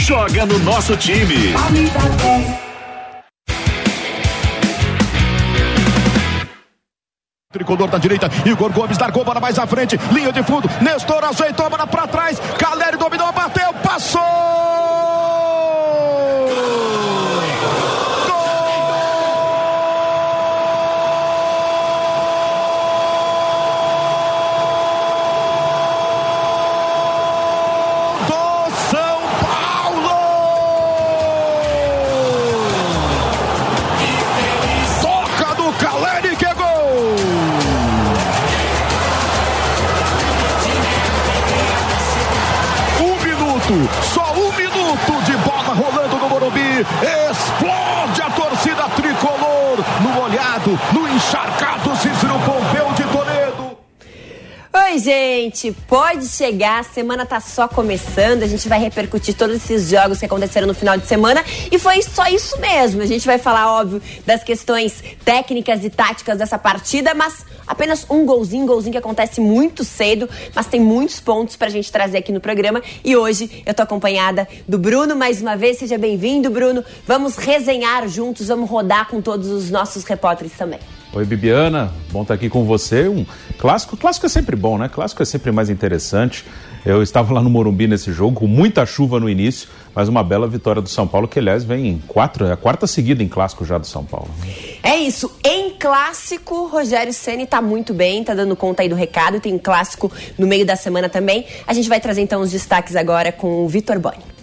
joga no nosso time. Tricolor da direita, Igor Gomes largou bola mais à frente, linha de fundo, Nestor ajeitou a bola pra trás, Caleri dominou, bateu, passou! Gente, pode chegar, a semana tá só começando, a gente vai repercutir todos esses jogos que aconteceram no final de semana e foi só isso mesmo. A gente vai falar, óbvio, das questões técnicas e táticas dessa partida, mas apenas um golzinho, golzinho que acontece muito cedo, mas tem muitos pontos pra gente trazer aqui no programa e hoje eu tô acompanhada do Bruno mais uma vez. Seja bem-vindo, Bruno. Vamos resenhar juntos, vamos rodar com todos os nossos repórteres também. Oi, Bibiana, bom estar aqui com você. Um clássico, clássico é sempre bom, né? Clássico é sempre mais interessante. Eu estava lá no Morumbi nesse jogo, com muita chuva no início, mas uma bela vitória do São Paulo, que aliás vem em quatro, é a quarta seguida em clássico já do São Paulo. É isso. Em clássico, Rogério Ceni tá muito bem, tá dando conta aí do recado. Tem um clássico no meio da semana também. A gente vai trazer então os destaques agora com o Vitor Boni.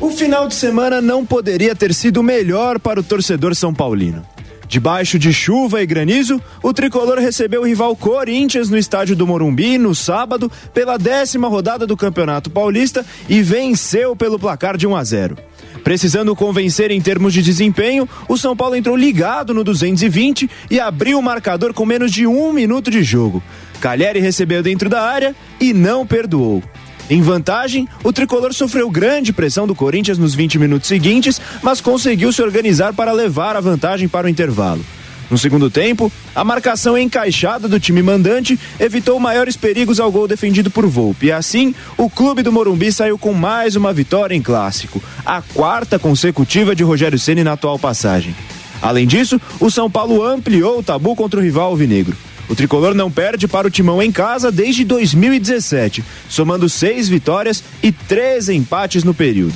O final de semana não poderia ter sido melhor para o torcedor são paulino. Debaixo de chuva e granizo, o tricolor recebeu o rival Corinthians no estádio do Morumbi no sábado pela décima rodada do Campeonato Paulista e venceu pelo placar de 1 a 0. Precisando convencer em termos de desempenho, o São Paulo entrou ligado no 220 e abriu o marcador com menos de um minuto de jogo. Calheri recebeu dentro da área e não perdoou. Em vantagem, o tricolor sofreu grande pressão do Corinthians nos 20 minutos seguintes, mas conseguiu se organizar para levar a vantagem para o intervalo. No segundo tempo, a marcação encaixada do time mandante evitou maiores perigos ao gol defendido por Volpe. E assim, o clube do Morumbi saiu com mais uma vitória em clássico, a quarta consecutiva de Rogério Ceni na atual passagem. Além disso, o São Paulo ampliou o tabu contra o rival alvinegro. O tricolor não perde para o timão em casa desde 2017, somando seis vitórias e três empates no período.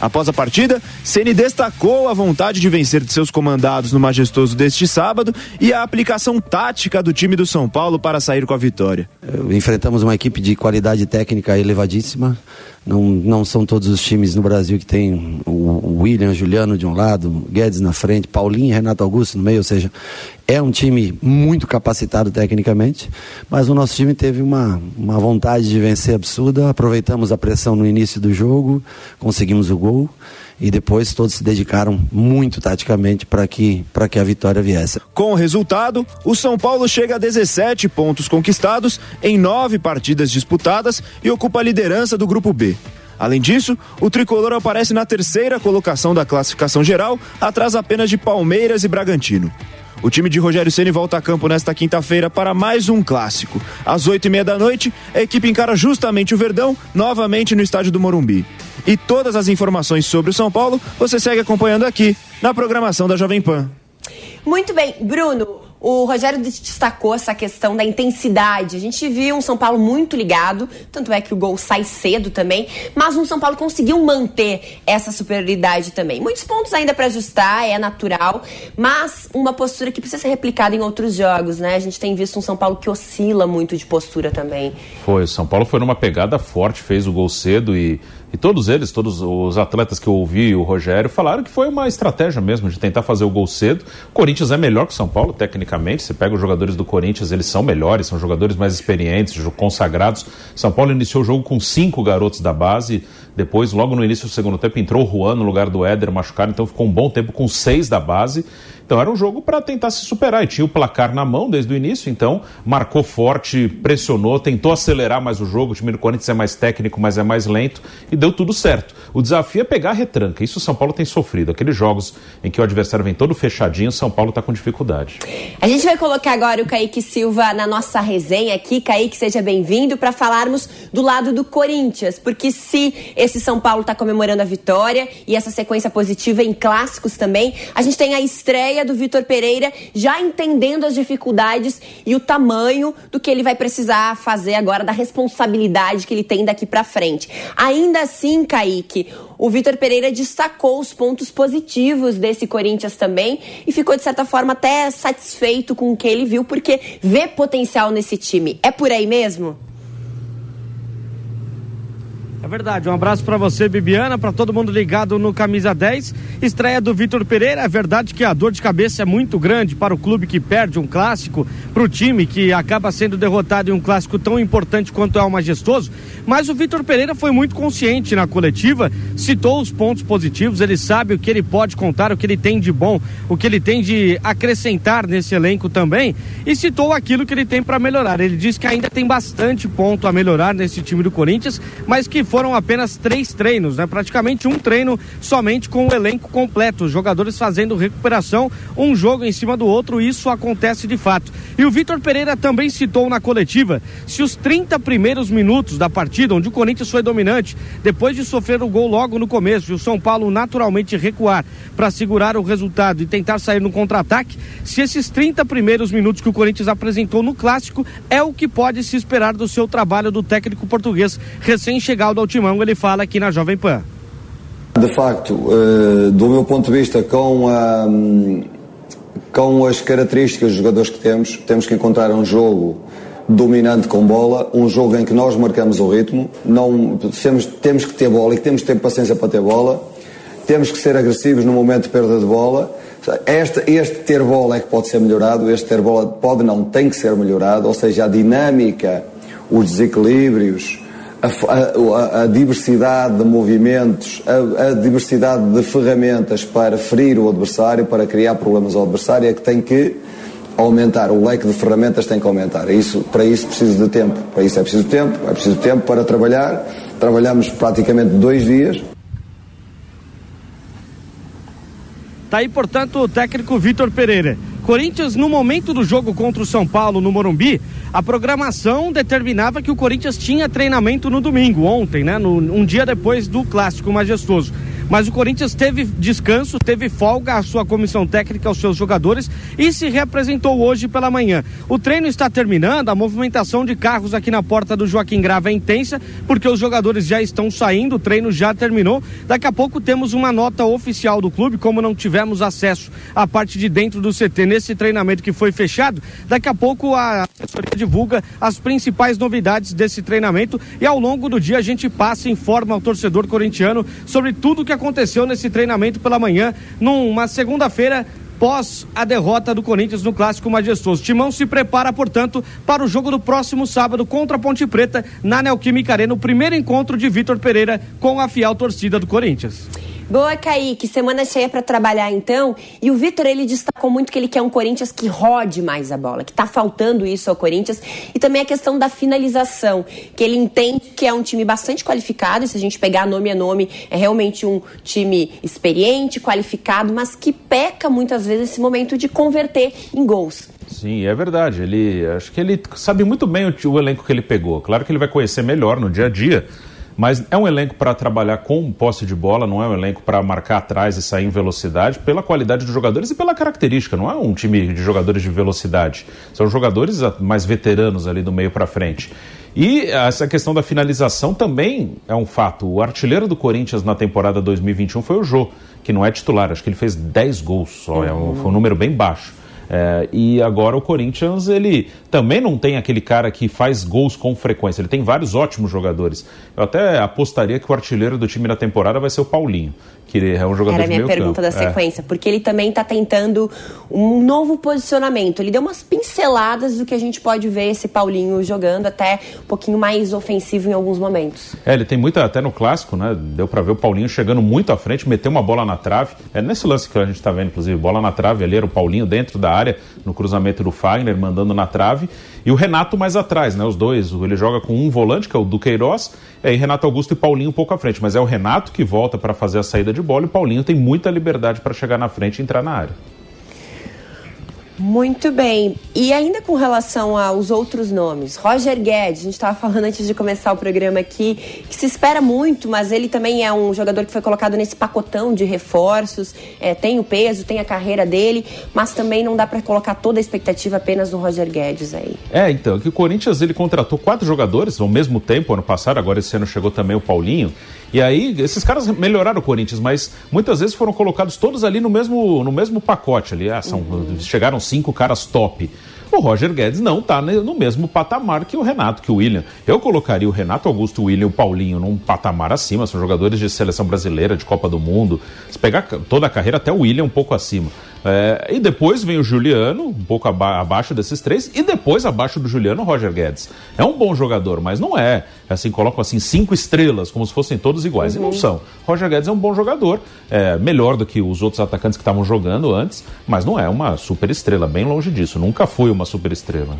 Após a partida, Ceni destacou a vontade de vencer de seus comandados no majestoso deste sábado e a aplicação tática do time do São Paulo para sair com a vitória. Enfrentamos uma equipe de qualidade técnica elevadíssima. Não, não são todos os times no Brasil que tem o, William, Juliano de um lado, Guedes na frente, Paulinho e Renato Augusto no meio, ou seja, é um time muito capacitado tecnicamente, mas o nosso time teve uma, uma vontade de vencer absurda. Aproveitamos a pressão no início do jogo, conseguimos o gol e depois todos se dedicaram muito taticamente para que, que a vitória viesse. Com o resultado, o São Paulo chega a 17 pontos conquistados em nove partidas disputadas e ocupa a liderança do Grupo B. Além disso, o tricolor aparece na terceira colocação da classificação geral, atrás apenas de Palmeiras e Bragantino. O time de Rogério Ceni volta a campo nesta quinta-feira para mais um clássico. Às oito e meia da noite, a equipe encara justamente o Verdão, novamente no estádio do Morumbi. E todas as informações sobre o São Paulo você segue acompanhando aqui na programação da Jovem Pan. Muito bem, Bruno. O Rogério destacou essa questão da intensidade. A gente viu um São Paulo muito ligado, tanto é que o gol sai cedo também, mas um São Paulo conseguiu manter essa superioridade também. Muitos pontos ainda para ajustar, é natural, mas uma postura que precisa ser replicada em outros jogos, né? A gente tem visto um São Paulo que oscila muito de postura também. Foi, o São Paulo foi numa pegada forte, fez o gol cedo e E todos eles, todos os atletas que eu ouvi, o Rogério, falaram que foi uma estratégia mesmo de tentar fazer o gol cedo. O Corinthians é melhor que o São Paulo, tecnicamente. Você pega os jogadores do Corinthians, eles são melhores, são jogadores mais experientes, consagrados. São Paulo iniciou o jogo com cinco garotos da base. Depois, logo no início do segundo tempo, entrou o Juan no lugar do Éder machucado, então ficou um bom tempo com seis da base. Então era um jogo para tentar se superar e tinha o placar na mão desde o início, então marcou forte, pressionou, tentou acelerar mais o jogo. O time do Corinthians é mais técnico, mas é mais lento e deu tudo certo. O desafio é pegar a retranca. Isso o São Paulo tem sofrido. Aqueles jogos em que o adversário vem todo fechadinho, o São Paulo está com dificuldade. A gente vai colocar agora o Kaique Silva na nossa resenha aqui. Kaique, seja bem-vindo para falarmos do lado do Corinthians, porque se esse São Paulo está comemorando a vitória e essa sequência positiva em clássicos também, a gente tem a estreia estreia do Vitor Pereira, já entendendo as dificuldades e o tamanho do que ele vai precisar fazer agora, da responsabilidade que ele tem daqui para frente. Ainda assim, Kaique, o Vitor Pereira destacou os pontos positivos desse Corinthians também e ficou, de certa forma, até satisfeito com o que ele viu, porque vê potencial nesse time. É por aí mesmo? É verdade. Um abraço para você, Bibiana, para todo mundo ligado no Camisa 10. Estreia do Vitor Pereira. É verdade que a dor de cabeça é muito grande para o clube que perde um clássico, para o time que acaba sendo derrotado em um clássico tão importante quanto é o Majestoso. Mas o Vitor Pereira foi muito consciente na coletiva, citou os pontos positivos, ele sabe o que ele pode contar, o que ele tem de bom, o que ele tem de acrescentar nesse elenco também e citou aquilo que ele tem para melhorar. Ele disse que ainda tem bastante ponto a melhorar nesse time do Corinthians, mas que foram apenas três treinos, né? Praticamente um treino somente com o elenco completo, os jogadores fazendo recuperação, um jogo em cima do outro, isso acontece de fato. E o Vitor Pereira também citou na coletiva se os 30 primeiros minutos da partida, onde o Corinthians foi dominante, depois de sofrer o gol logo no começo e o São Paulo naturalmente recuar para segurar o resultado e tentar sair no contra-ataque, se esses 30 primeiros minutos que o Corinthians apresentou no clássico é o que pode se esperar do seu trabalho do técnico português recém-chegado ao Timão, ele fala aqui na Jovem Pan. De facto, do meu ponto de vista, com, a, com as características dos jogadores que temos, temos que encontrar um jogo dominante com bola, um jogo em que nós marcamos o ritmo, não, temos, temos que ter bola e temos que ter paciência para ter bola, temos que ser agressivos no momento de perda de bola. Este, este ter bola é que pode ser melhorado, este ter bola pode não, tem que ser melhorado, ou seja, a dinâmica, os desequilíbrios, a, a, a, diversidade de movimentos, a, a, diversidade de ferramentas para ferir o adversário, para criar problemas ao adversário, é que tem que aumentar. O leque de ferramentas tem que aumentar. Isso, para isso precisa de tempo. Para isso é preciso tempo, é preciso tempo para trabalhar. Trabalhamos praticamente dois dias. Está aí, portanto, o técnico Vitor Pereira. Corinthians, no momento do jogo contra o São Paulo no Morumbi, a programação determinava que o Corinthians tinha treinamento no domingo, ontem, né? No, um dia depois do clássico majestoso. Mas o Corinthians teve descanso, teve folga à sua comissão técnica, aos seus jogadores e se reapresentou hoje pela manhã. O treino está terminando, a movimentação de carros aqui na porta do Joaquim Grava é intensa, porque os jogadores já estão saindo, o treino já terminou. Daqui a pouco temos uma nota oficial do clube, como não tivemos acesso à parte de dentro do CT nesse treinamento que foi fechado. Daqui a pouco a assessoria divulga as principais novidades desse treinamento e ao longo do dia a gente passa e informa ao torcedor corintiano sobre tudo que aconteceu nesse treinamento pela manhã, numa segunda-feira pós a derrota do Corinthians no Clássico Majestoso. Timão se prepara, portanto, para o jogo do próximo sábado contra a Ponte Preta na Neoquímica Arena, o primeiro encontro de Vitor Pereira com a fiel torcida do Corinthians. Boa, Kaique. Semana cheia para trabalhar, então. E o Vitor, ele destacou muito que ele quer um Corinthians que rode mais a bola, que tá faltando isso ao Corinthians. E também a questão da finalização, que ele entende que é um time bastante qualificado. E se a gente pegar nome a nome, é realmente um time experiente, qualificado, mas que peca muitas vezes esse momento de converter em gols. Sim, é verdade. Ele acho que ele sabe muito bem o, o elenco que ele pegou. Claro que ele vai conhecer melhor no dia a dia mas é um elenco para trabalhar com posse de bola, não é um elenco para marcar atrás e sair em velocidade, pela qualidade dos jogadores e pela característica. Não é um time de jogadores de velocidade. São jogadores mais veteranos ali do meio para frente. E essa questão da finalização também é um fato. O artilheiro do Corinthians na temporada 2021 foi o Jô, que não é titular. Acho que ele fez 10 gols só, é um, foi um número bem baixo. É, e agora o Corinthians, ele também não tem aquele cara que faz gols com frequência. Ele tem vários ótimos jogadores. Eu até apostaria que o artilheiro do time na temporada vai ser o Paulinho que é um jogador Era a minha minha pergunta campo. da sequência, é. porque ele também está tentando um novo posicionamento. Ele deu umas pinceladas do que a gente pode ver esse Paulinho jogando, até um pouquinho mais ofensivo em alguns momentos. É, ele tem muita, até no clássico, né? Deu para ver o Paulinho chegando muito à frente, meteu uma bola na trave. É nesse lance que a gente está vendo, inclusive, bola na trave ali, era o Paulinho dentro da área, no cruzamento do Fagner, mandando na trave. E o Renato mais atrás, né? Os dois, ele joga com um volante, que é o Duqueiroz, e aí Renato Augusto e Paulinho um pouco à frente. Mas é o Renato que volta para fazer a saída de bola e o Paulinho tem muita liberdade para chegar na frente e entrar na área. Muito bem. E ainda com relação aos outros nomes, Roger Guedes, a gente estava falando antes de começar o programa aqui, que se espera muito, mas ele também é um jogador que foi colocado nesse pacotão de reforços, é, tem o peso, tem a carreira dele, mas também não dá para colocar toda a expectativa apenas no Roger Guedes aí. É, então, que o Corinthians ele contratou quatro jogadores ao mesmo tempo ano passado, agora esse ano chegou também o Paulinho. E aí, esses caras melhoraram o Corinthians, mas muitas vezes foram colocados todos ali no mesmo, no mesmo pacote ali. Ah, são, uhum. Chegaram cinco caras top. O Roger Guedes não está no mesmo patamar que o Renato, que o William. Eu colocaria o Renato Augusto, o William e o Paulinho num patamar acima, são jogadores de seleção brasileira, de Copa do Mundo. Se pegar toda a carreira, até o William um pouco acima. É, e depois vem o Juliano, um pouco aba abaixo desses três, e depois abaixo do Juliano, o Roger Guedes. É um bom jogador, mas não é. Assim, colocam assim cinco estrelas, como se fossem todos iguais. Uhum. E não são. Roger Guedes é um bom jogador, é, melhor do que os outros atacantes que estavam jogando antes, mas não é uma super estrela, bem longe disso. Nunca foi uma super estrela.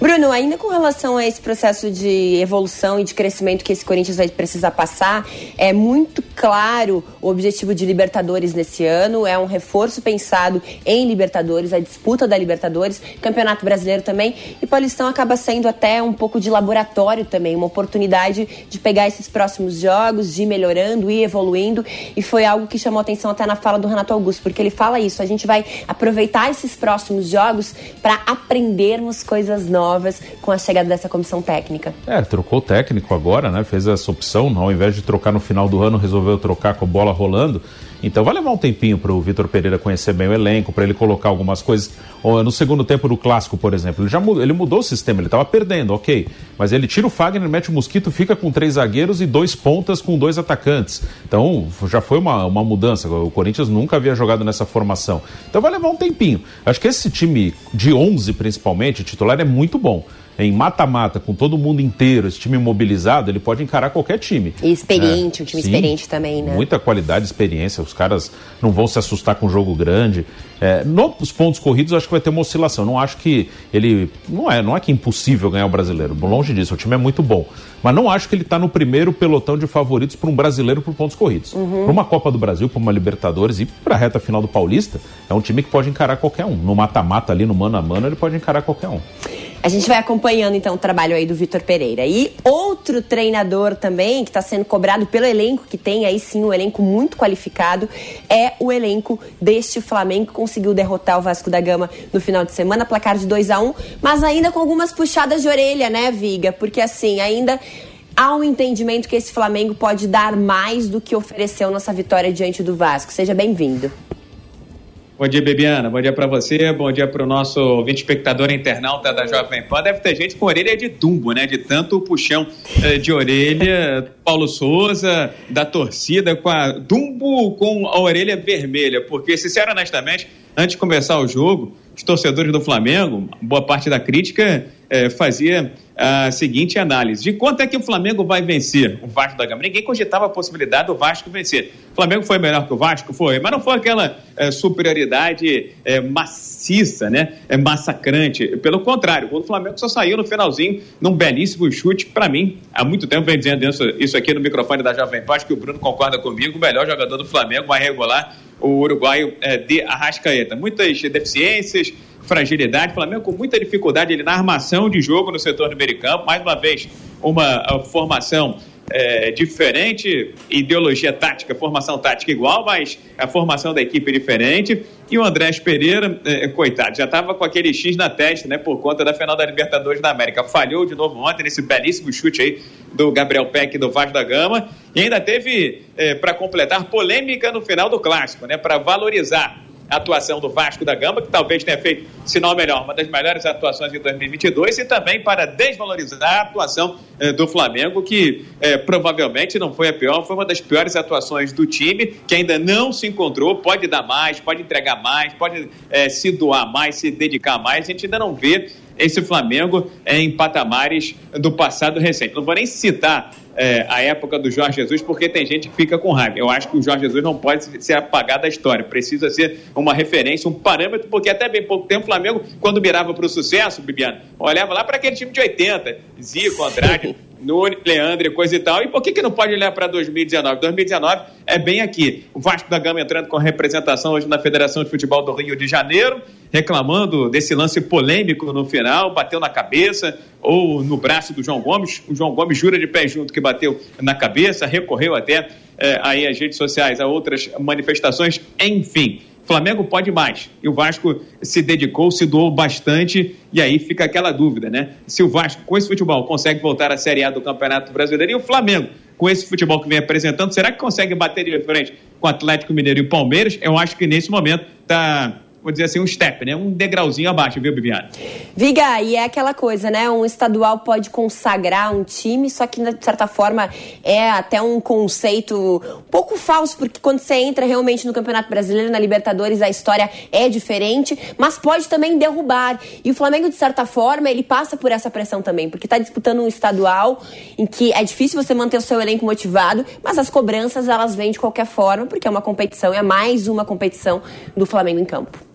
Bruno, ainda com relação a esse processo de evolução e de crescimento que esse Corinthians vai precisar passar, é muito claro o objetivo de Libertadores nesse ano, é um reforço pensado em Libertadores, a disputa da Libertadores, Campeonato Brasileiro também, e Paulistão acaba sendo até um pouco de laboratório também, uma oportunidade de pegar esses próximos jogos, de ir melhorando e evoluindo, e foi algo que chamou atenção até na fala do Renato Augusto, porque ele fala isso, a gente vai aproveitar esses próximos jogos para aprendermos coisas novas com a chegada dessa comissão técnica. É, trocou o técnico agora, né? Fez essa opção, ao invés de trocar no final do ano, resolveu trocar com a bola rolando. Então vai levar um tempinho para o Vitor Pereira conhecer bem o elenco, para ele colocar algumas coisas. No segundo tempo do clássico, por exemplo, ele já mudou, ele mudou o sistema, ele estava perdendo, ok. Mas ele tira o Fagner, mete o Mosquito, fica com três zagueiros e dois pontas com dois atacantes. Então já foi uma, uma mudança. O Corinthians nunca havia jogado nessa formação. Então vai levar um tempinho. Acho que esse time de 11, principalmente, titular, é muito bom em mata-mata, com todo mundo inteiro, esse time mobilizado, ele pode encarar qualquer time. E experiente, é, um time sim, experiente também, né? Muita qualidade, experiência, os caras não vão se assustar com um jogo grande. É, nos pontos corridos, eu acho que vai ter uma oscilação. Não acho que ele. Não é, não é que é impossível ganhar o brasileiro. Longe disso, o time é muito bom. Mas não acho que ele está no primeiro pelotão de favoritos para um brasileiro por pontos corridos. Uhum. Para uma Copa do Brasil, para uma Libertadores e para a reta final do Paulista, é um time que pode encarar qualquer um. No mata-mata ali, no mano a mano, ele pode encarar qualquer um. A gente vai acompanhando então o trabalho aí do Vitor Pereira. E outro treinador também que está sendo cobrado pelo elenco, que tem aí sim um elenco muito qualificado, é o elenco deste Flamengo, que conseguiu derrotar o Vasco da Gama no final de semana, placar de 2 a 1 um, mas ainda com algumas puxadas de orelha, né, Viga? Porque assim, ainda há um entendimento que esse Flamengo pode dar mais do que ofereceu nossa vitória diante do Vasco. Seja bem-vindo. Bom dia, Bebiana. Bom dia para você. Bom dia para o nosso ouvinte espectador internauta da Jovem Pan. Deve ter gente com orelha de tumbo, né? De tanto puxão eh, de orelha. Paulo Souza, da torcida, com a Dumbo com a orelha vermelha. Porque, sinceramente, honestamente, antes de começar o jogo, os torcedores do Flamengo, boa parte da crítica eh, fazia a seguinte análise: de quanto é que o Flamengo vai vencer o Vasco da Gama? Ninguém cogitava a possibilidade do Vasco vencer. O Flamengo foi melhor que o Vasco? Foi, mas não foi aquela é, superioridade é, maciça, né? É, massacrante. Pelo contrário, o Flamengo só saiu no finalzinho num belíssimo chute. Para mim, há muito tempo vem dizendo isso aqui no microfone da Jovem Pan, que o Bruno concorda comigo, o melhor jogador do Flamengo vai regular o uruguaio é, de Arrascaeta. Muitas deficiências fragilidade. O Flamengo com muita dificuldade ele, na armação de jogo no setor do meio campo. Mais uma vez, uma formação é, diferente, ideologia tática, formação tática igual, mas a formação da equipe é diferente. E o Andrés Pereira, é, coitado, já estava com aquele X na testa, né, por conta da final da Libertadores da América. Falhou de novo ontem nesse belíssimo chute aí do Gabriel Peck do Vasco da Gama. E ainda teve, é, para completar, polêmica no final do clássico, né, para valorizar atuação do Vasco da Gama, que talvez tenha feito, se não melhor, uma das melhores atuações de 2022, e também para desvalorizar a atuação eh, do Flamengo, que eh, provavelmente não foi a pior, foi uma das piores atuações do time, que ainda não se encontrou, pode dar mais, pode entregar mais, pode eh, se doar mais, se dedicar mais, a gente ainda não vê esse Flamengo em patamares do passado recente. Não vou nem citar é, a época do Jorge Jesus, porque tem gente que fica com raiva. Eu acho que o Jorge Jesus não pode ser apagado da história, precisa ser uma referência, um parâmetro, porque até bem pouco tempo o Flamengo, quando mirava para o sucesso, Bibiano, olhava lá para aquele time de 80, Zico, Andrade. Nunes, Leandro coisa e tal. E por que, que não pode olhar para 2019? 2019 é bem aqui. O Vasco da Gama entrando com representação hoje na Federação de Futebol do Rio de Janeiro, reclamando desse lance polêmico no final, bateu na cabeça ou no braço do João Gomes. O João Gomes jura de pé junto que bateu na cabeça, recorreu até é, aí às redes sociais a outras manifestações, enfim. Flamengo pode mais. E o Vasco se dedicou, se doou bastante, e aí fica aquela dúvida, né? Se o Vasco, com esse futebol, consegue voltar à Série A do Campeonato Brasileiro, e o Flamengo, com esse futebol que vem apresentando, será que consegue bater de frente com Atlético Mineiro e Palmeiras? Eu acho que nesse momento está vou dizer assim, um step, né? Um degrauzinho abaixo, viu, Bibiana? Viga, e é aquela coisa, né? Um estadual pode consagrar um time, só que, de certa forma, é até um conceito um pouco falso, porque quando você entra realmente no Campeonato Brasileiro, na Libertadores, a história é diferente, mas pode também derrubar. E o Flamengo, de certa forma, ele passa por essa pressão também, porque está disputando um estadual em que é difícil você manter o seu elenco motivado, mas as cobranças, elas vêm de qualquer forma, porque é uma competição, é mais uma competição do Flamengo em campo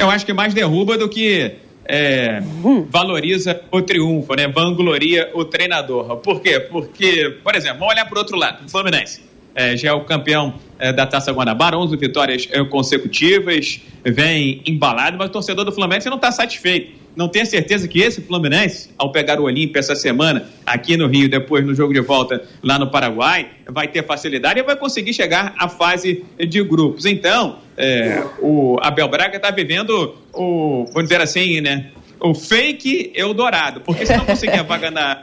eu acho que mais derruba do que é, valoriza o triunfo, né? Vangloria o treinador. Por quê? Porque, por exemplo, vamos olhar para o outro lado, o Fluminense. É, já é o campeão é, da Taça Guanabara, 11 vitórias é, consecutivas, vem embalado, mas o torcedor do Fluminense não está satisfeito não tenho certeza que esse Fluminense, ao pegar o Olímpia essa semana aqui no Rio, depois no jogo de volta lá no Paraguai, vai ter facilidade e vai conseguir chegar à fase de grupos. Então, é, o Abel Braga está vivendo o, vamos dizer assim, né? O fake Eldorado, porque se não conseguir a vaga na,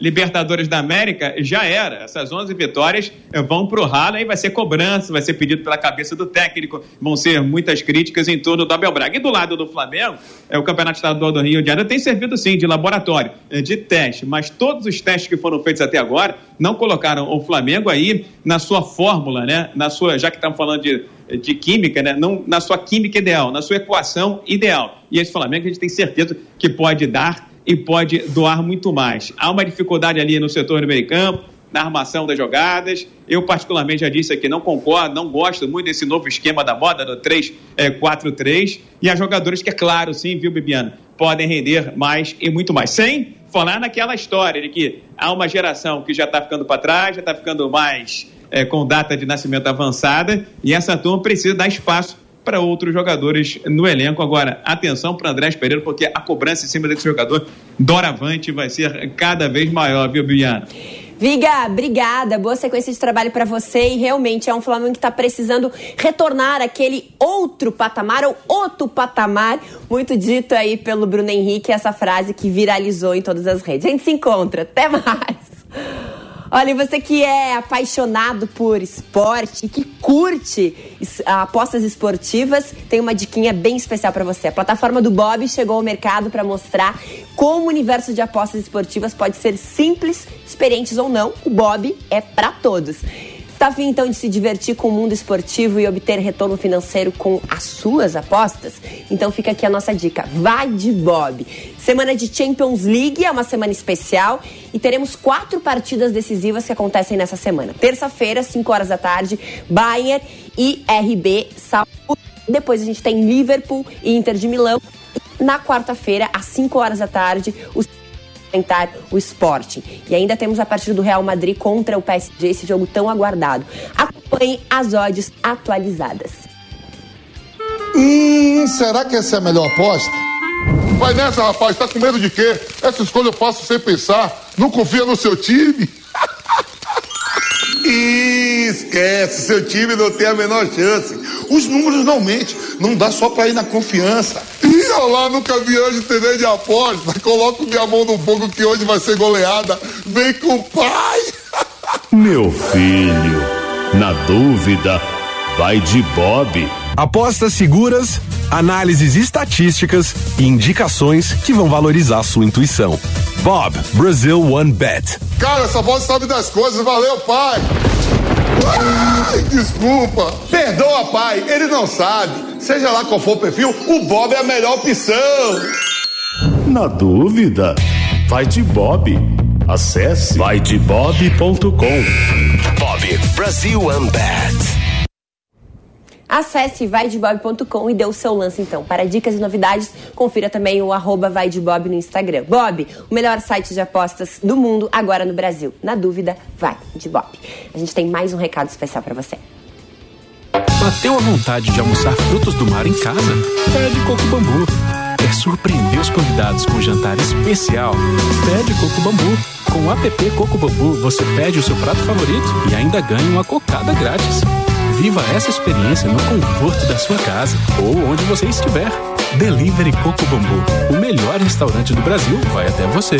Libertadores da América já era. Essas 11 vitórias eh, vão para o ralo, aí vai ser cobrança, vai ser pedido pela cabeça do técnico, vão ser muitas críticas em torno do Abel Braga. E do lado do Flamengo, é, o Campeonato Estadual do Rio de Janeiro tem servido sim de laboratório, eh, de teste, mas todos os testes que foram feitos até agora não colocaram o Flamengo aí na sua fórmula, né? Na sua, já que estamos falando de, de química, né? Não na sua química ideal, na sua equação ideal. E esse Flamengo a gente tem certeza que pode dar e pode doar muito mais. Há uma dificuldade ali no setor do meio campo, na armação das jogadas. Eu, particularmente, já disse aqui, não concordo, não gosto muito desse novo esquema da moda do 3-4-3. E há jogadores que, é claro, sim, viu, Bibiana, podem render mais e muito mais. Sem falar naquela história de que há uma geração que já está ficando para trás, já está ficando mais é, com data de nascimento avançada, e essa turma precisa dar espaço para outros jogadores no elenco. Agora, atenção para Andrés Pereira, porque a cobrança em cima desse jogador doravante vai ser cada vez maior, viu, Bibiana? Viga, obrigada. Boa sequência de trabalho para você. E realmente é um Flamengo que está precisando retornar aquele outro patamar ou outro patamar, muito dito aí pelo Bruno Henrique, essa frase que viralizou em todas as redes. A gente se encontra. Até mais. Olha, você que é apaixonado por esporte e que curte apostas esportivas, tem uma diquinha bem especial para você. A plataforma do Bob chegou ao mercado para mostrar como o universo de apostas esportivas pode ser simples, experientes ou não. O Bob é para todos. Está afim então de se divertir com o mundo esportivo e obter retorno financeiro com as suas apostas? Então fica aqui a nossa dica. Vai de Bob. Semana de Champions League é uma semana especial e teremos quatro partidas decisivas que acontecem nessa semana. Terça-feira, 5 horas da tarde, Bayern e RB Saúde. Depois a gente tem Liverpool e Inter de Milão. Na quarta-feira, às 5 horas da tarde, os o Sporting. E ainda temos a partida do Real Madrid contra o PSG, esse jogo tão aguardado. Acompanhe as odds atualizadas. Hum, será que essa é a melhor aposta? Vai nessa, rapaz, tá com medo de quê? Essa escolha eu faço sem pensar. Não confia no seu time? Esquece, seu time não tem a menor chance. Os números não mentem, não dá só pra ir na confiança. Ih, lá, nunca vi hoje TV de aposta. Coloco minha mão no fogo que hoje vai ser goleada. Vem com o pai. Meu filho, na dúvida, vai de Bob. Apostas seguras, análises estatísticas e indicações que vão valorizar sua intuição. Bob, Brazil One Bet. Cara, essa voz sabe das coisas, valeu, pai! Ai, desculpa! Perdoa, pai, ele não sabe. Seja lá qual for o perfil, o Bob é a melhor opção. Na dúvida, vai de Bob. Acesse vaidebob.com. Bob Brasil Bet. Acesse vaidebob.com e dê o seu lance então. Para dicas e novidades, confira também o arroba vaidebob no Instagram. Bob, o melhor site de apostas do mundo agora no Brasil. Na dúvida, vai de Bob. A gente tem mais um recado especial para você. Bateu a vontade de almoçar frutos do mar em casa? Pede Coco Bambu. Quer surpreender os convidados com um jantar especial? Pede Coco Bambu. Com o app Coco Bambu, você pede o seu prato favorito e ainda ganha uma cocada grátis. Viva essa experiência no conforto da sua casa ou onde você estiver. Delivery Coco Bambu. O melhor restaurante do Brasil vai até você.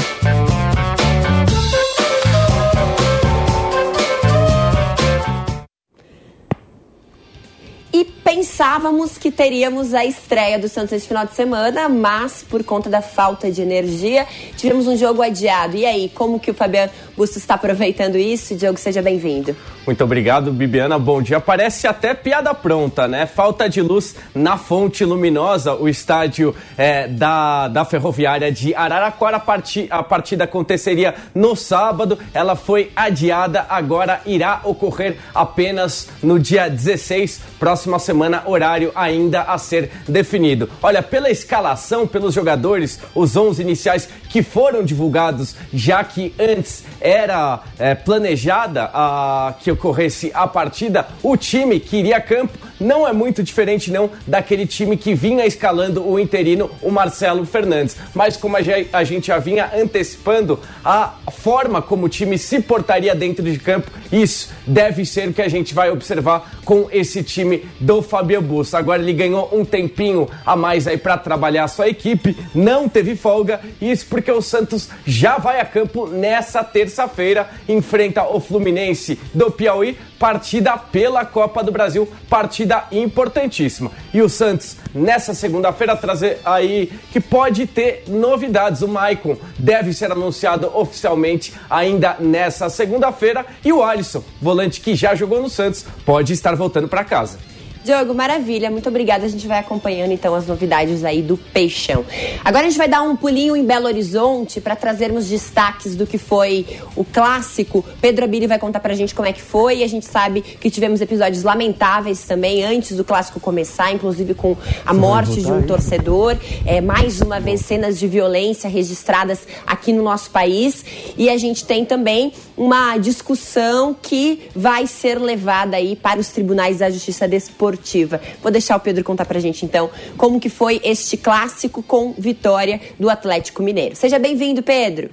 Pensávamos que teríamos a estreia do Santos esse final de semana, mas por conta da falta de energia, tivemos um jogo adiado. E aí, como que o Fabiano Bustos está aproveitando isso? Diogo, seja bem-vindo. Muito obrigado, Bibiana. Bom dia. Parece até piada pronta, né? Falta de luz na fonte luminosa. O estádio é, da, da Ferroviária de Araraquara. A, a partida aconteceria no sábado. Ela foi adiada. Agora irá ocorrer apenas no dia 16, próxima semana, horário ainda a ser definido. Olha, pela escalação, pelos jogadores, os 11 iniciais que foram divulgados, já que antes era é, planejada a que ocorresse a partida, o time que iria a campo não é muito diferente não daquele time que vinha escalando o interino, o Marcelo Fernandes. Mas como a gente já vinha antecipando a forma como o time se portaria dentro de campo, isso deve ser o que a gente vai observar com esse time do Fabio Bussa. Agora ele ganhou um tempinho a mais aí para trabalhar a sua equipe, não teve folga, isso porque o Santos já vai a campo nessa terça-feira, enfrenta o Fluminense do Piauí, partida pela Copa do Brasil, partida importantíssima. E o Santos, nessa segunda-feira, trazer aí que pode ter novidades. O Maicon deve ser anunciado oficialmente ainda nessa segunda-feira. E o Alisson, volante que já jogou no Santos, pode estar voltando para casa. Diogo, maravilha, muito obrigada. A gente vai acompanhando então as novidades aí do Peixão. Agora a gente vai dar um pulinho em Belo Horizonte para trazermos destaques do que foi o clássico. Pedro Abili vai contar pra gente como é que foi. E a gente sabe que tivemos episódios lamentáveis também antes do clássico começar, inclusive com a morte de um torcedor. É, mais uma vez cenas de violência registradas aqui no nosso país. E a gente tem também uma discussão que vai ser levada aí para os tribunais da Justiça Desportiva esportiva. Vou deixar o Pedro contar pra gente então como que foi este clássico com vitória do Atlético Mineiro. Seja bem-vindo, Pedro.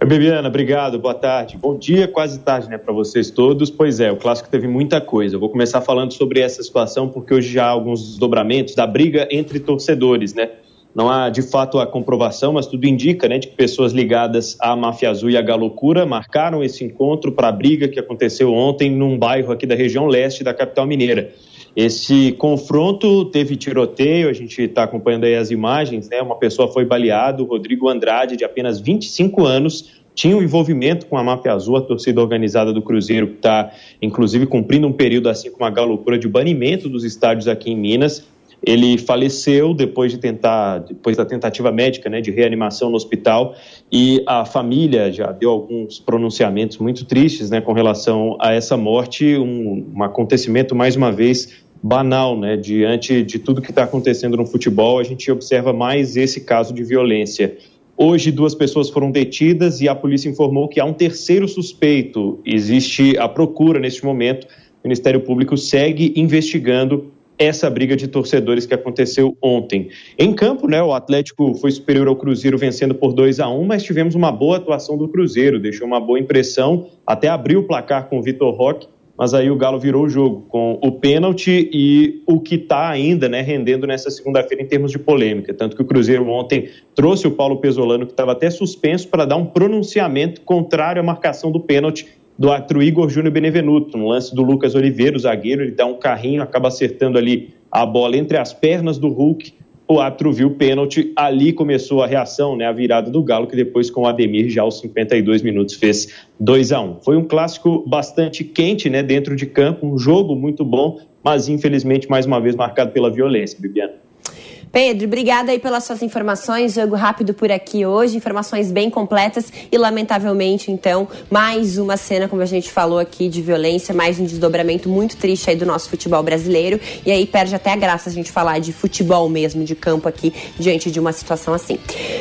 Oi, Bebiana, obrigado, boa tarde. Bom dia, quase tarde, né, para vocês todos. Pois é, o clássico teve muita coisa. Eu vou começar falando sobre essa situação porque hoje já há alguns desdobramentos da briga entre torcedores, né? Não há de fato a comprovação, mas tudo indica né, de que pessoas ligadas à Máfia Azul e à Galocura marcaram esse encontro para a briga que aconteceu ontem num bairro aqui da região leste da capital mineira. Esse confronto teve tiroteio, a gente está acompanhando aí as imagens, né? Uma pessoa foi baleada, o Rodrigo Andrade, de apenas 25 anos, tinha um envolvimento com a Máfia Azul, a torcida organizada do Cruzeiro, que está, inclusive, cumprindo um período, assim como a Galocura, de banimento dos estádios aqui em Minas. Ele faleceu depois de tentar, depois da tentativa médica, né, de reanimação no hospital, e a família já deu alguns pronunciamentos muito tristes, né, com relação a essa morte, um, um acontecimento mais uma vez banal, né, diante de tudo que está acontecendo no futebol, a gente observa mais esse caso de violência. Hoje, duas pessoas foram detidas e a polícia informou que há um terceiro suspeito. Existe a procura neste momento. O Ministério Público segue investigando essa briga de torcedores que aconteceu ontem. Em campo, né, o Atlético foi superior ao Cruzeiro vencendo por 2 a 1 mas tivemos uma boa atuação do Cruzeiro, deixou uma boa impressão, até abriu o placar com o Vitor Roque, mas aí o Galo virou o jogo com o pênalti e o que está ainda né, rendendo nessa segunda-feira em termos de polêmica. Tanto que o Cruzeiro ontem trouxe o Paulo Pesolano, que estava até suspenso, para dar um pronunciamento contrário à marcação do pênalti do árbitro Igor Júnior Benevenuto, no lance do Lucas Oliveira, o zagueiro, ele dá um carrinho, acaba acertando ali a bola entre as pernas do Hulk, o árbitro viu o pênalti, ali começou a reação, né, a virada do Galo, que depois com o Ademir já aos 52 minutos fez 2 a 1 Foi um clássico bastante quente, né, dentro de campo, um jogo muito bom, mas infelizmente mais uma vez marcado pela violência, Bibiana. Pedro, obrigada aí pelas suas informações. Jogo rápido por aqui hoje, informações bem completas e, lamentavelmente, então, mais uma cena, como a gente falou aqui, de violência, mais um desdobramento muito triste aí do nosso futebol brasileiro. E aí perde até a graça a gente falar de futebol mesmo, de campo aqui, diante de uma situação assim.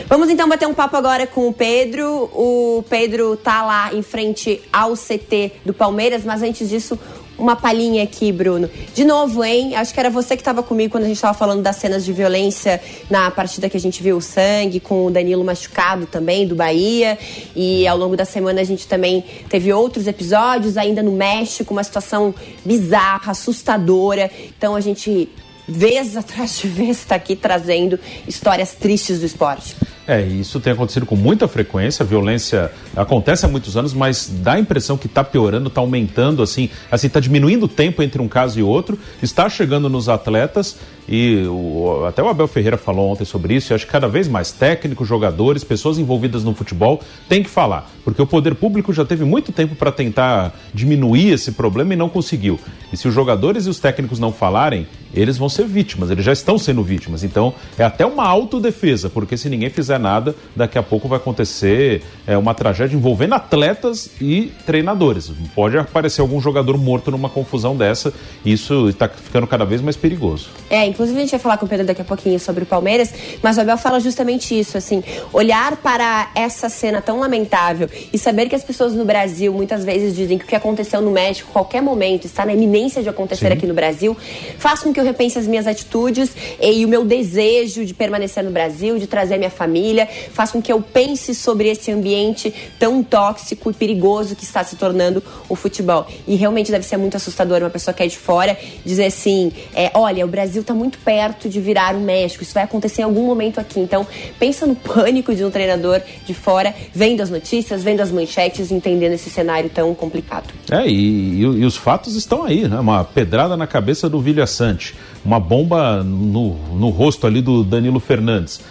Vamos então bater um papo agora com o Pedro. O Pedro tá lá em frente ao CT do Palmeiras, mas antes disso, uma palhinha aqui, Bruno. De novo, hein? Acho que era você que estava comigo quando a gente estava falando das cenas de violência na partida que a gente viu o sangue, com o Danilo machucado também, do Bahia. E ao longo da semana a gente também teve outros episódios, ainda no México, uma situação bizarra, assustadora. Então a gente, vez atrás de vez, está aqui trazendo histórias tristes do esporte. É, isso tem acontecido com muita frequência, a violência acontece há muitos anos, mas dá a impressão que está piorando, está aumentando, assim, assim, está diminuindo o tempo entre um caso e outro, está chegando nos atletas e o, até o Abel Ferreira falou ontem sobre isso, e acho que cada vez mais técnicos, jogadores, pessoas envolvidas no futebol têm que falar, porque o poder público já teve muito tempo para tentar diminuir esse problema e não conseguiu. E se os jogadores e os técnicos não falarem, eles vão ser vítimas, eles já estão sendo vítimas. Então é até uma autodefesa, porque se ninguém fizer nada, daqui a pouco vai acontecer é, uma tragédia envolvendo atletas e treinadores. Pode aparecer algum jogador morto numa confusão dessa, e isso está ficando cada vez mais perigoso. É, inclusive a gente vai falar com o Pedro daqui a pouquinho sobre o Palmeiras, mas o Abel fala justamente isso, assim, olhar para essa cena tão lamentável e saber que as pessoas no Brasil muitas vezes dizem que o que aconteceu no México, qualquer momento, está na iminência de acontecer Sim. aqui no Brasil, faz com que eu repense as minhas atitudes e o meu desejo de permanecer no Brasil, de trazer minha família, faz com que eu pense sobre esse ambiente tão tóxico e perigoso que está se tornando o futebol. E realmente deve ser muito assustador uma pessoa que é de fora dizer assim: é, olha, o Brasil está muito perto de virar o México, isso vai acontecer em algum momento aqui. Então, pensa no pânico de um treinador de fora, vendo as notícias, vendo as manchetes, entendendo esse cenário tão complicado. É, e, e, e os fatos estão aí, né? Uma pedrada na cabeça do Vilha Sante, uma bomba no, no rosto ali do Danilo Fernandes.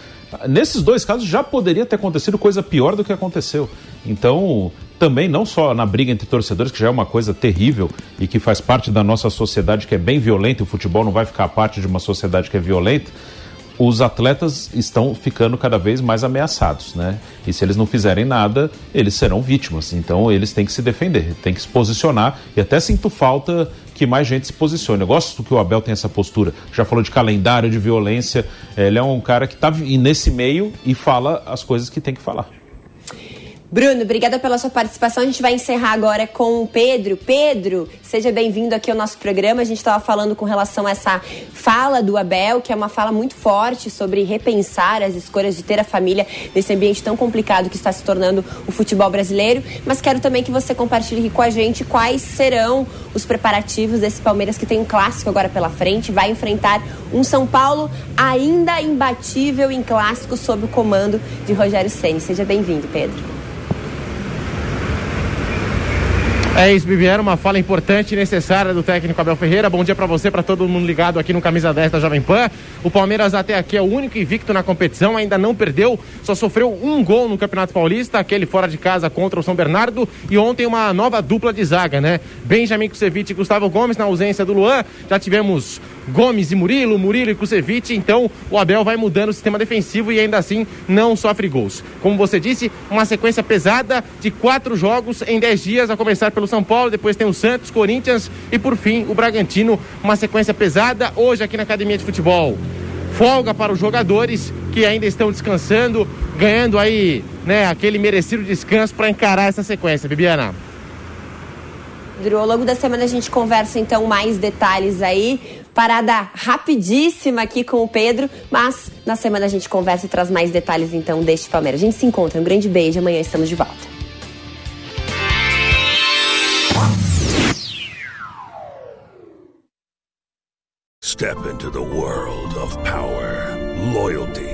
Nesses dois casos já poderia ter acontecido coisa pior do que aconteceu. Então, também não só na briga entre torcedores, que já é uma coisa terrível e que faz parte da nossa sociedade que é bem violenta, o futebol não vai ficar parte de uma sociedade que é violenta os atletas estão ficando cada vez mais ameaçados, né? E se eles não fizerem nada, eles serão vítimas. Então eles têm que se defender, têm que se posicionar. E até sinto falta que mais gente se posicione. Eu gosto que o Abel tem essa postura. Já falou de calendário, de violência. Ele é um cara que está nesse meio e fala as coisas que tem que falar. Bruno, obrigada pela sua participação. A gente vai encerrar agora com o Pedro. Pedro, seja bem-vindo aqui ao nosso programa. A gente estava falando com relação a essa fala do Abel, que é uma fala muito forte sobre repensar as escolhas de ter a família nesse ambiente tão complicado que está se tornando o futebol brasileiro. Mas quero também que você compartilhe aqui com a gente quais serão os preparativos desse Palmeiras que tem um clássico agora pela frente. Vai enfrentar um São Paulo ainda imbatível em clássico sob o comando de Rogério Ceni. Seja bem-vindo, Pedro. É isso, Bibiana, uma fala importante e necessária do técnico Abel Ferreira. Bom dia para você, para todo mundo ligado aqui no Camisa 10 da Jovem Pan. O Palmeiras até aqui é o único invicto na competição, ainda não perdeu, só sofreu um gol no Campeonato Paulista, aquele fora de casa contra o São Bernardo e ontem uma nova dupla de zaga, né? Benjamin Kusevich e Gustavo Gomes na ausência do Luan. Já tivemos Gomes e Murilo, Murilo e Kusevich, então o Abel vai mudando o sistema defensivo e ainda assim não sofre gols. Como você disse, uma sequência pesada de quatro jogos em dez dias, a começar pelo São Paulo, depois tem o Santos, Corinthians e por fim o Bragantino, uma sequência pesada hoje aqui na Academia de Futebol. Folga para os jogadores que ainda estão descansando, ganhando aí, né, aquele merecido descanso para encarar essa sequência, Bibiana. Ao longo da semana a gente conversa então mais detalhes aí. Parada rapidíssima aqui com o Pedro, mas na semana a gente conversa e traz mais detalhes então deste Palmeiras. A gente se encontra. Um grande beijo. Amanhã estamos de volta. Step into the world of power, loyalty.